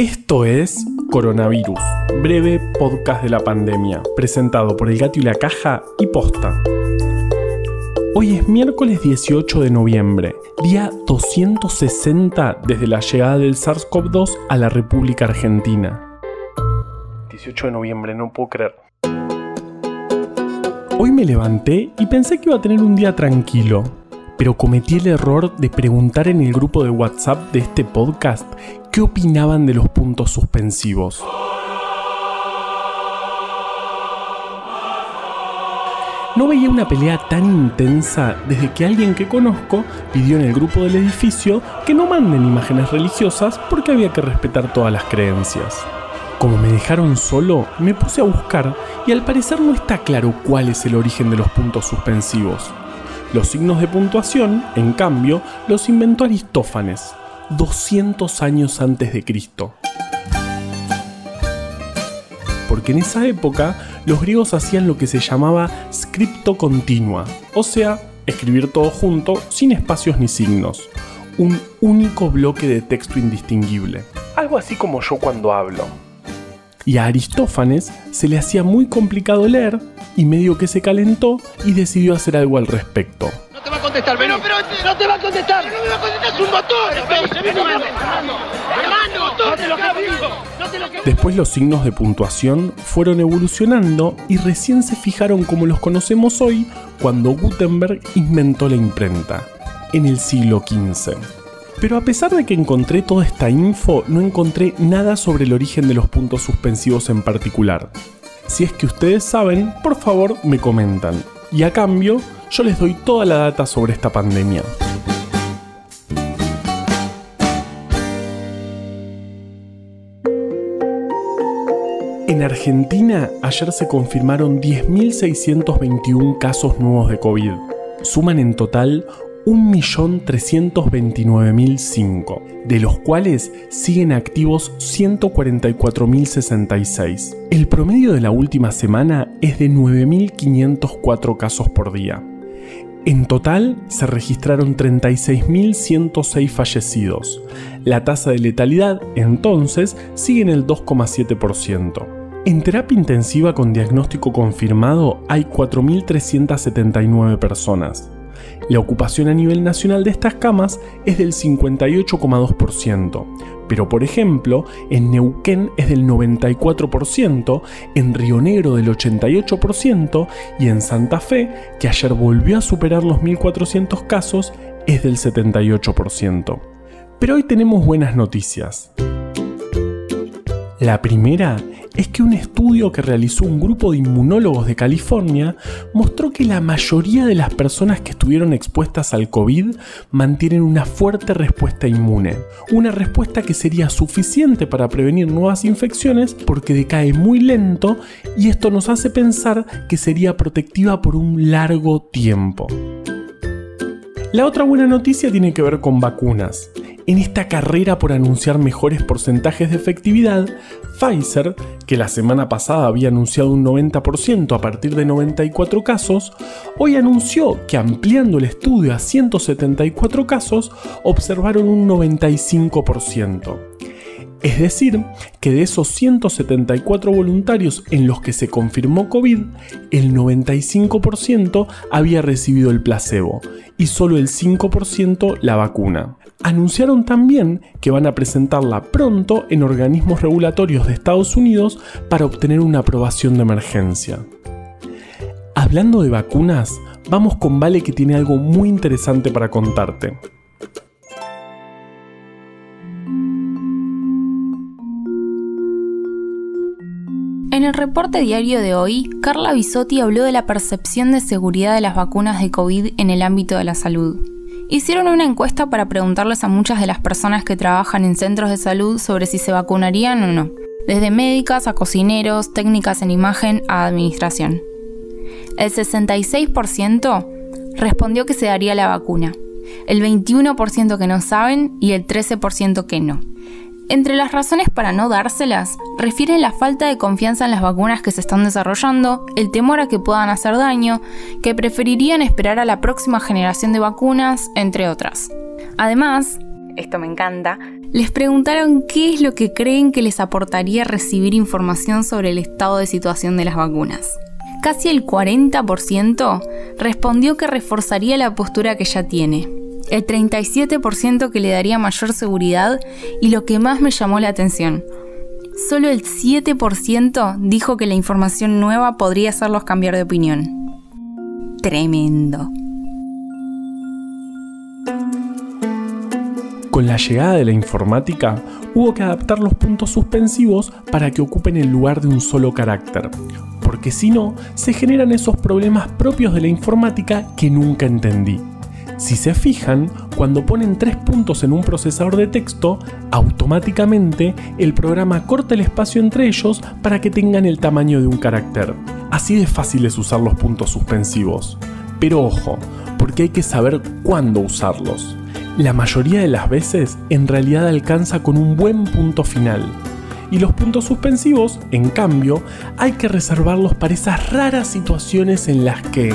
Esto es Coronavirus, breve podcast de la pandemia, presentado por El Gato y la Caja y Posta. Hoy es miércoles 18 de noviembre, día 260 desde la llegada del SARS-CoV-2 a la República Argentina. 18 de noviembre, no puedo creer. Hoy me levanté y pensé que iba a tener un día tranquilo, pero cometí el error de preguntar en el grupo de WhatsApp de este podcast qué opinaban de los puntos suspensivos. No veía una pelea tan intensa desde que alguien que conozco pidió en el grupo del edificio que no manden imágenes religiosas porque había que respetar todas las creencias. Como me dejaron solo, me puse a buscar y al parecer no está claro cuál es el origen de los puntos suspensivos. Los signos de puntuación, en cambio, los inventó Aristófanes, 200 años antes de Cristo. Porque en esa época los griegos hacían lo que se llamaba scripto continua, o sea, escribir todo junto sin espacios ni signos, un único bloque de texto indistinguible. Algo así como yo cuando hablo. Y a Aristófanes se le hacía muy complicado leer y medio que se calentó y decidió hacer algo al respecto. No te va a contestar, pero, pero no te va a contestar. No me va a contestar, es un botón. Después los signos de puntuación fueron evolucionando y recién se fijaron como los conocemos hoy cuando Gutenberg inventó la imprenta, en el siglo XV. Pero a pesar de que encontré toda esta info, no encontré nada sobre el origen de los puntos suspensivos en particular. Si es que ustedes saben, por favor me comentan. Y a cambio, yo les doy toda la data sobre esta pandemia. En Argentina, ayer se confirmaron 10.621 casos nuevos de COVID. Suman en total 1.329.005, de los cuales siguen activos 144.066. El promedio de la última semana es de 9.504 casos por día. En total se registraron 36.106 fallecidos. La tasa de letalidad entonces sigue en el 2,7%. En terapia intensiva con diagnóstico confirmado hay 4.379 personas. La ocupación a nivel nacional de estas camas es del 58,2%, pero por ejemplo, en Neuquén es del 94%, en Río Negro del 88% y en Santa Fe, que ayer volvió a superar los 1.400 casos, es del 78%. Pero hoy tenemos buenas noticias. La primera es que un estudio que realizó un grupo de inmunólogos de California mostró que la mayoría de las personas que estuvieron expuestas al COVID mantienen una fuerte respuesta inmune. Una respuesta que sería suficiente para prevenir nuevas infecciones porque decae muy lento y esto nos hace pensar que sería protectiva por un largo tiempo. La otra buena noticia tiene que ver con vacunas. En esta carrera por anunciar mejores porcentajes de efectividad, Pfizer, que la semana pasada había anunciado un 90% a partir de 94 casos, hoy anunció que ampliando el estudio a 174 casos, observaron un 95%. Es decir, que de esos 174 voluntarios en los que se confirmó COVID, el 95% había recibido el placebo y solo el 5% la vacuna. Anunciaron también que van a presentarla pronto en organismos regulatorios de Estados Unidos para obtener una aprobación de emergencia. Hablando de vacunas, vamos con Vale que tiene algo muy interesante para contarte. En el reporte diario de hoy, Carla Bisotti habló de la percepción de seguridad de las vacunas de COVID en el ámbito de la salud. Hicieron una encuesta para preguntarles a muchas de las personas que trabajan en centros de salud sobre si se vacunarían o no, desde médicas a cocineros, técnicas en imagen a administración. El 66% respondió que se daría la vacuna, el 21% que no saben y el 13% que no. Entre las razones para no dárselas, refieren la falta de confianza en las vacunas que se están desarrollando, el temor a que puedan hacer daño, que preferirían esperar a la próxima generación de vacunas, entre otras. Además, esto me encanta, les preguntaron qué es lo que creen que les aportaría recibir información sobre el estado de situación de las vacunas. Casi el 40% respondió que reforzaría la postura que ya tiene, el 37% que le daría mayor seguridad y lo que más me llamó la atención, solo el 7% dijo que la información nueva podría hacerlos cambiar de opinión. Tremendo. Con la llegada de la informática, hubo que adaptar los puntos suspensivos para que ocupen el lugar de un solo carácter, porque si no, se generan esos problemas propios de la informática que nunca entendí. Si se fijan, cuando ponen tres puntos en un procesador de texto, automáticamente el programa corta el espacio entre ellos para que tengan el tamaño de un carácter. Así de fácil es usar los puntos suspensivos. Pero ojo, porque hay que saber cuándo usarlos. La mayoría de las veces en realidad alcanza con un buen punto final. Y los puntos suspensivos, en cambio, hay que reservarlos para esas raras situaciones en las que...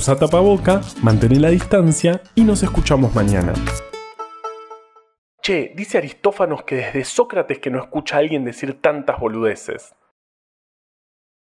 Usa tapaboca, mantén la distancia y nos escuchamos mañana. Che, dice Aristófanos que desde Sócrates que no escucha a alguien decir tantas boludeces.